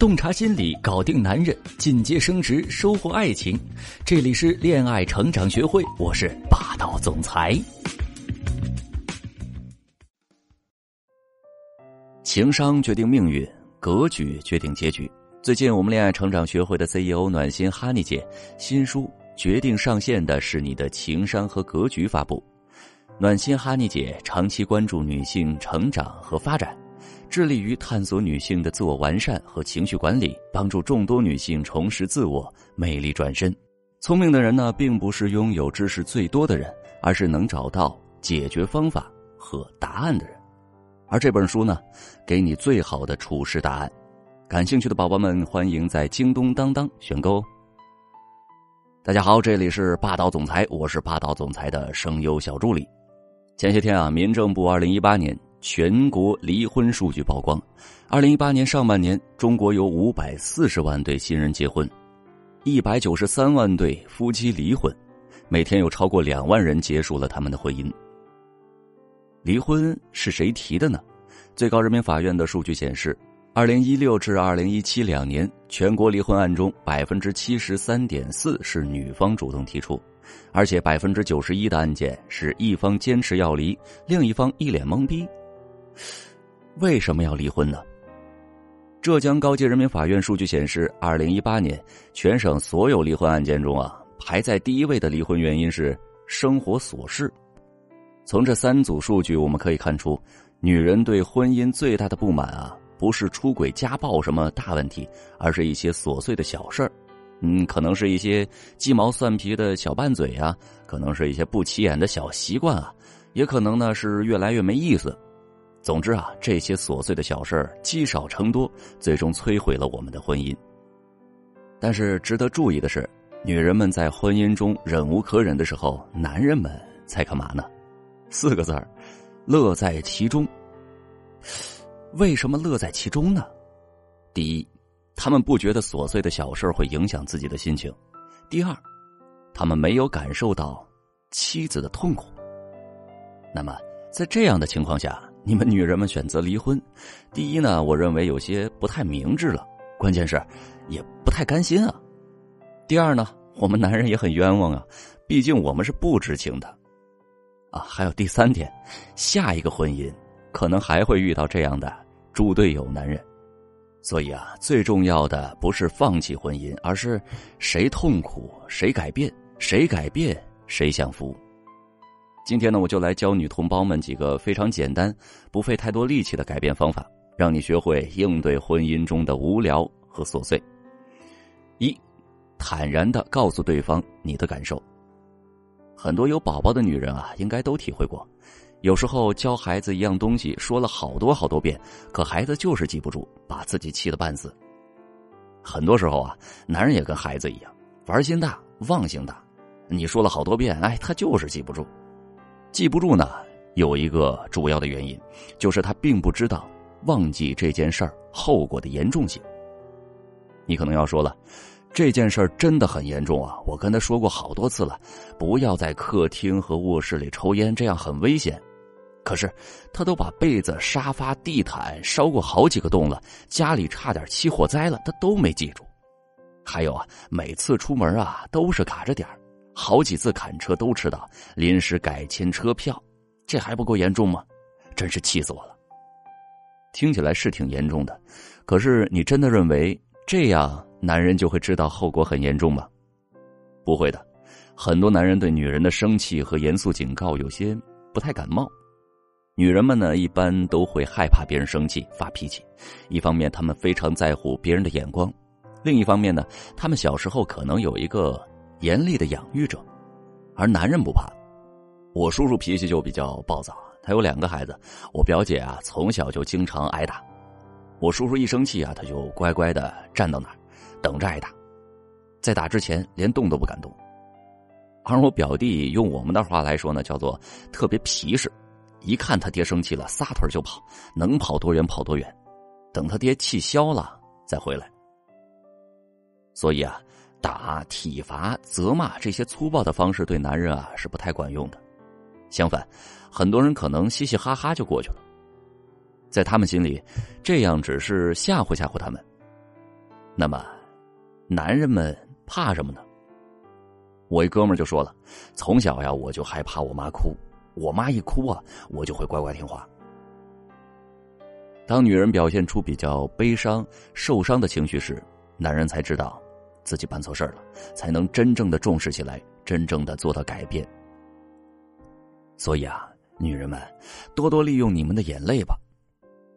洞察心理，搞定男人，进阶升职，收获爱情。这里是恋爱成长学会，我是霸道总裁。情商决定命运，格局决定结局。最近，我们恋爱成长学会的 CEO 暖心哈尼姐新书决定上线的是你的情商和格局发布。暖心哈尼姐长期关注女性成长和发展。致力于探索女性的自我完善和情绪管理，帮助众多女性重拾自我、魅力转身。聪明的人呢，并不是拥有知识最多的人，而是能找到解决方法和答案的人。而这本书呢，给你最好的处事答案。感兴趣的宝宝们，欢迎在京东当当选购。大家好，这里是霸道总裁，我是霸道总裁的声优小助理。前些天啊，民政部二零一八年。全国离婚数据曝光，二零一八年上半年，中国有五百四十万对新人结婚，一百九十三万对夫妻离婚，每天有超过两万人结束了他们的婚姻。离婚是谁提的呢？最高人民法院的数据显示，二零一六至二零一七两年，全国离婚案中百分之七十三点四是女方主动提出，而且百分之九十一的案件是一方坚持要离，另一方一脸懵逼。为什么要离婚呢？浙江高级人民法院数据显示，二零一八年全省所有离婚案件中啊，排在第一位的离婚原因是生活琐事。从这三组数据我们可以看出，女人对婚姻最大的不满啊，不是出轨、家暴什么大问题，而是一些琐碎的小事儿。嗯，可能是一些鸡毛蒜皮的小拌嘴啊，可能是一些不起眼的小习惯啊，也可能呢是越来越没意思。总之啊，这些琐碎的小事儿积少成多，最终摧毁了我们的婚姻。但是值得注意的是，女人们在婚姻中忍无可忍的时候，男人们在干嘛呢？四个字儿：乐在其中。为什么乐在其中呢？第一，他们不觉得琐碎的小事会影响自己的心情；第二，他们没有感受到妻子的痛苦。那么，在这样的情况下，你们女人们选择离婚，第一呢，我认为有些不太明智了，关键是也不太甘心啊。第二呢，我们男人也很冤枉啊，毕竟我们是不知情的。啊，还有第三点，下一个婚姻可能还会遇到这样的猪队友男人，所以啊，最重要的不是放弃婚姻，而是谁痛苦谁改变，谁改变谁享福。今天呢，我就来教女同胞们几个非常简单、不费太多力气的改变方法，让你学会应对婚姻中的无聊和琐碎。一，坦然的告诉对方你的感受。很多有宝宝的女人啊，应该都体会过，有时候教孩子一样东西，说了好多好多遍，可孩子就是记不住，把自己气得半死。很多时候啊，男人也跟孩子一样，玩心大，忘性大，你说了好多遍，哎，他就是记不住。记不住呢，有一个主要的原因，就是他并不知道忘记这件事儿后果的严重性。你可能要说了，这件事儿真的很严重啊！我跟他说过好多次了，不要在客厅和卧室里抽烟，这样很危险。可是他都把被子、沙发、地毯烧过好几个洞了，家里差点起火灾了，他都没记住。还有啊，每次出门啊都是卡着点儿。好几次砍车都迟到，临时改签车票，这还不够严重吗？真是气死我了！听起来是挺严重的，可是你真的认为这样男人就会知道后果很严重吗？不会的，很多男人对女人的生气和严肃警告有些不太感冒。女人们呢，一般都会害怕别人生气发脾气，一方面他们非常在乎别人的眼光，另一方面呢，他们小时候可能有一个。严厉的养育者，而男人不怕。我叔叔脾气就比较暴躁，他有两个孩子。我表姐啊，从小就经常挨打。我叔叔一生气啊，他就乖乖的站到那儿，等着挨打，在打之前连动都不敢动。而我表弟用我们的话来说呢，叫做特别皮实，一看他爹生气了，撒腿就跑，能跑多远跑多远，等他爹气消了再回来。所以啊。打、体罚、责骂这些粗暴的方式对男人啊是不太管用的。相反，很多人可能嘻嘻哈哈就过去了。在他们心里，这样只是吓唬吓唬他们。那么，男人们怕什么呢？我一哥们就说了，从小呀，我就害怕我妈哭，我妈一哭啊，我就会乖乖听话。当女人表现出比较悲伤、受伤的情绪时，男人才知道自己办错事了，才能真正的重视起来，真正的做到改变。所以啊，女人们，多多利用你们的眼泪吧，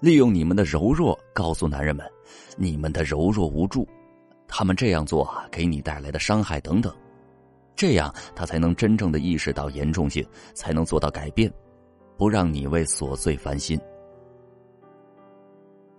利用你们的柔弱，告诉男人们，你们的柔弱无助，他们这样做给你带来的伤害等等，这样他才能真正的意识到严重性，才能做到改变，不让你为琐碎烦心。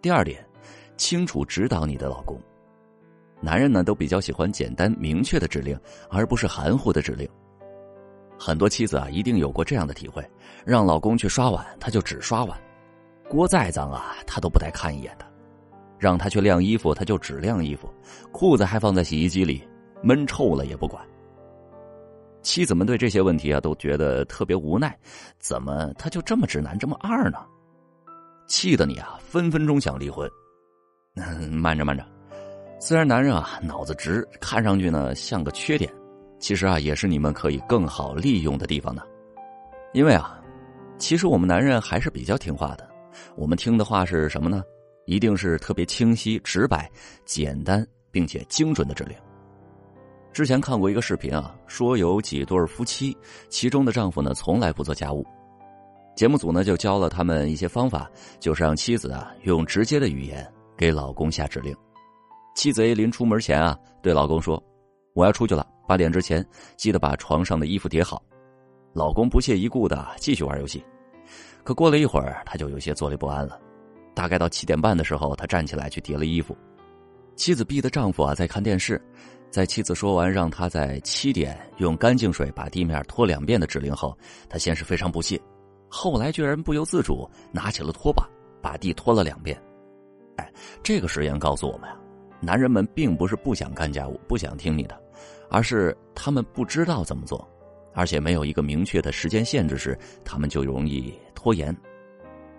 第二点，清楚指导你的老公。男人呢都比较喜欢简单明确的指令，而不是含糊的指令。很多妻子啊一定有过这样的体会：让老公去刷碗，他就只刷碗；锅再脏啊，他都不带看一眼的；让他去晾衣服，他就只晾衣服；裤子还放在洗衣机里，闷臭了也不管。妻子们对这些问题啊都觉得特别无奈，怎么他就这么直男，这么二呢？气得你啊，分分钟想离婚。慢着慢着，虽然男人啊脑子直，看上去呢像个缺点，其实啊也是你们可以更好利用的地方呢。因为啊，其实我们男人还是比较听话的。我们听的话是什么呢？一定是特别清晰、直白、简单并且精准的指令。之前看过一个视频啊，说有几对夫妻，其中的丈夫呢从来不做家务。节目组呢就教了他们一些方法，就是让妻子啊用直接的语言给老公下指令。妻子临出门前啊对老公说：“我要出去了，八点之前记得把床上的衣服叠好。”老公不屑一顾的继续玩游戏。可过了一会儿，他就有些坐立不安了。大概到七点半的时候，他站起来去叠了衣服。妻子逼的丈夫啊在看电视，在妻子说完让他在七点用干净水把地面拖两遍的指令后，他先是非常不屑。后来居然不由自主拿起了拖把，把地拖了两遍。哎，这个实验告诉我们啊，男人们并不是不想干家务、不想听你的，而是他们不知道怎么做，而且没有一个明确的时间限制时，他们就容易拖延。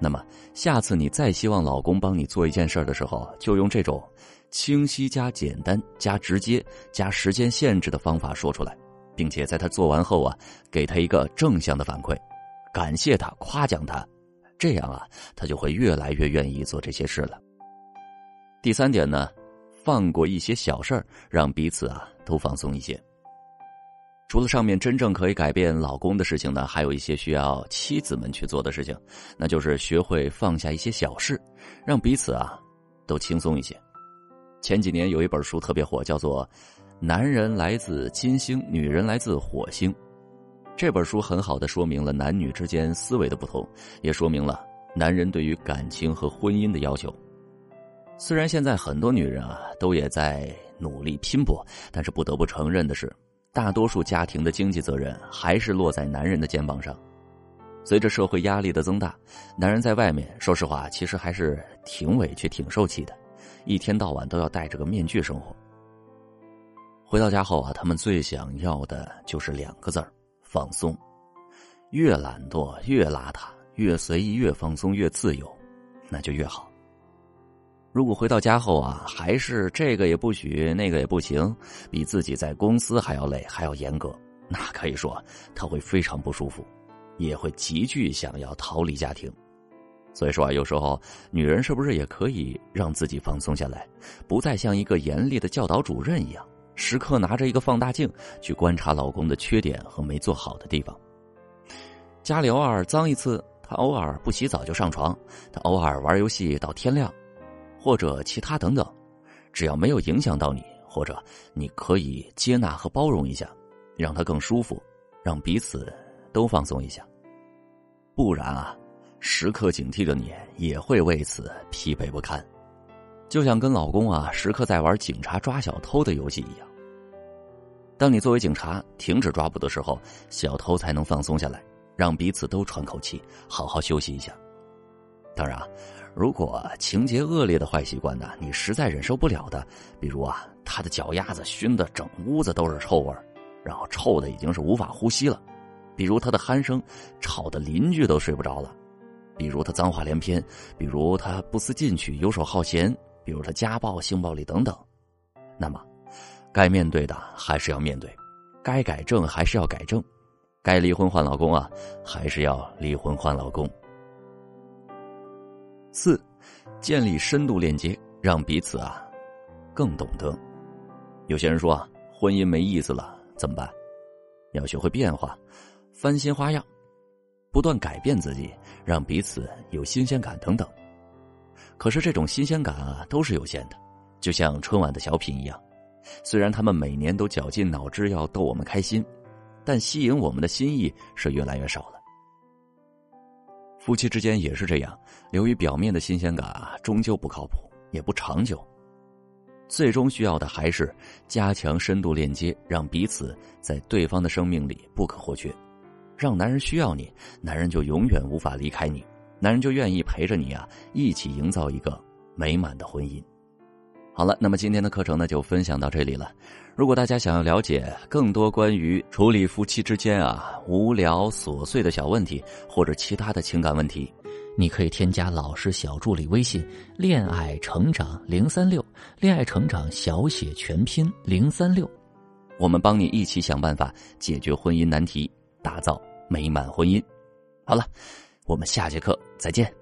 那么，下次你再希望老公帮你做一件事的时候，就用这种清晰加简单加直接加时间限制的方法说出来，并且在他做完后啊，给他一个正向的反馈。感谢他，夸奖他，这样啊，他就会越来越愿意做这些事了。第三点呢，放过一些小事儿，让彼此啊都放松一些。除了上面真正可以改变老公的事情呢，还有一些需要妻子们去做的事情，那就是学会放下一些小事，让彼此啊都轻松一些。前几年有一本书特别火，叫做《男人来自金星，女人来自火星》。这本书很好的说明了男女之间思维的不同，也说明了男人对于感情和婚姻的要求。虽然现在很多女人啊都也在努力拼搏，但是不得不承认的是，大多数家庭的经济责任还是落在男人的肩膀上。随着社会压力的增大，男人在外面，说实话，其实还是挺委屈、挺受气的，一天到晚都要戴着个面具生活。回到家后啊，他们最想要的就是两个字儿。放松，越懒惰越邋遢，越随意越放松越自由，那就越好。如果回到家后啊，还是这个也不许，那个也不行，比自己在公司还要累，还要严格，那可以说他会非常不舒服，也会急剧想要逃离家庭。所以说啊，有时候女人是不是也可以让自己放松下来，不再像一个严厉的教导主任一样？时刻拿着一个放大镜去观察老公的缺点和没做好的地方。家里偶尔脏一次，他偶尔不洗澡就上床，他偶尔玩游戏到天亮，或者其他等等，只要没有影响到你，或者你可以接纳和包容一下，让他更舒服，让彼此都放松一下。不然啊，时刻警惕着你也会为此疲惫不堪，就像跟老公啊时刻在玩警察抓小偷的游戏一样。当你作为警察停止抓捕的时候，小偷才能放松下来，让彼此都喘口气，好好休息一下。当然，如果情节恶劣的坏习惯呢，你实在忍受不了的，比如啊，他的脚丫子熏的整屋子都是臭味然后臭的已经是无法呼吸了；比如他的鼾声吵得邻居都睡不着了；比如他脏话连篇；比如他不思进取、游手好闲；比如他家暴、性暴力等等。那么该面对的还是要面对，该改正还是要改正，该离婚换老公啊，还是要离婚换老公。四，建立深度链接，让彼此啊更懂得。有些人说啊，婚姻没意思了，怎么办？要学会变化，翻新花样，不断改变自己，让彼此有新鲜感等等。可是这种新鲜感啊，都是有限的，就像春晚的小品一样，虽然他们每年都绞尽脑汁要逗我们开心，但吸引我们的心意是越来越少了。夫妻之间也是这样，流于表面的新鲜感啊，终究不靠谱，也不长久。最终需要的还是加强深度链接，让彼此在对方的生命里不可或缺，让男人需要你，男人就永远无法离开你，男人就愿意陪着你啊，一起营造一个美满的婚姻。好了，那么今天的课程呢就分享到这里了。如果大家想要了解更多关于处理夫妻之间啊无聊琐碎的小问题，或者其他的情感问题。你可以添加老师小助理微信“恋爱成长零三六”，恋爱成长小写全拼零三六，我们帮你一起想办法解决婚姻难题，打造美满婚姻。好了，我们下节课再见。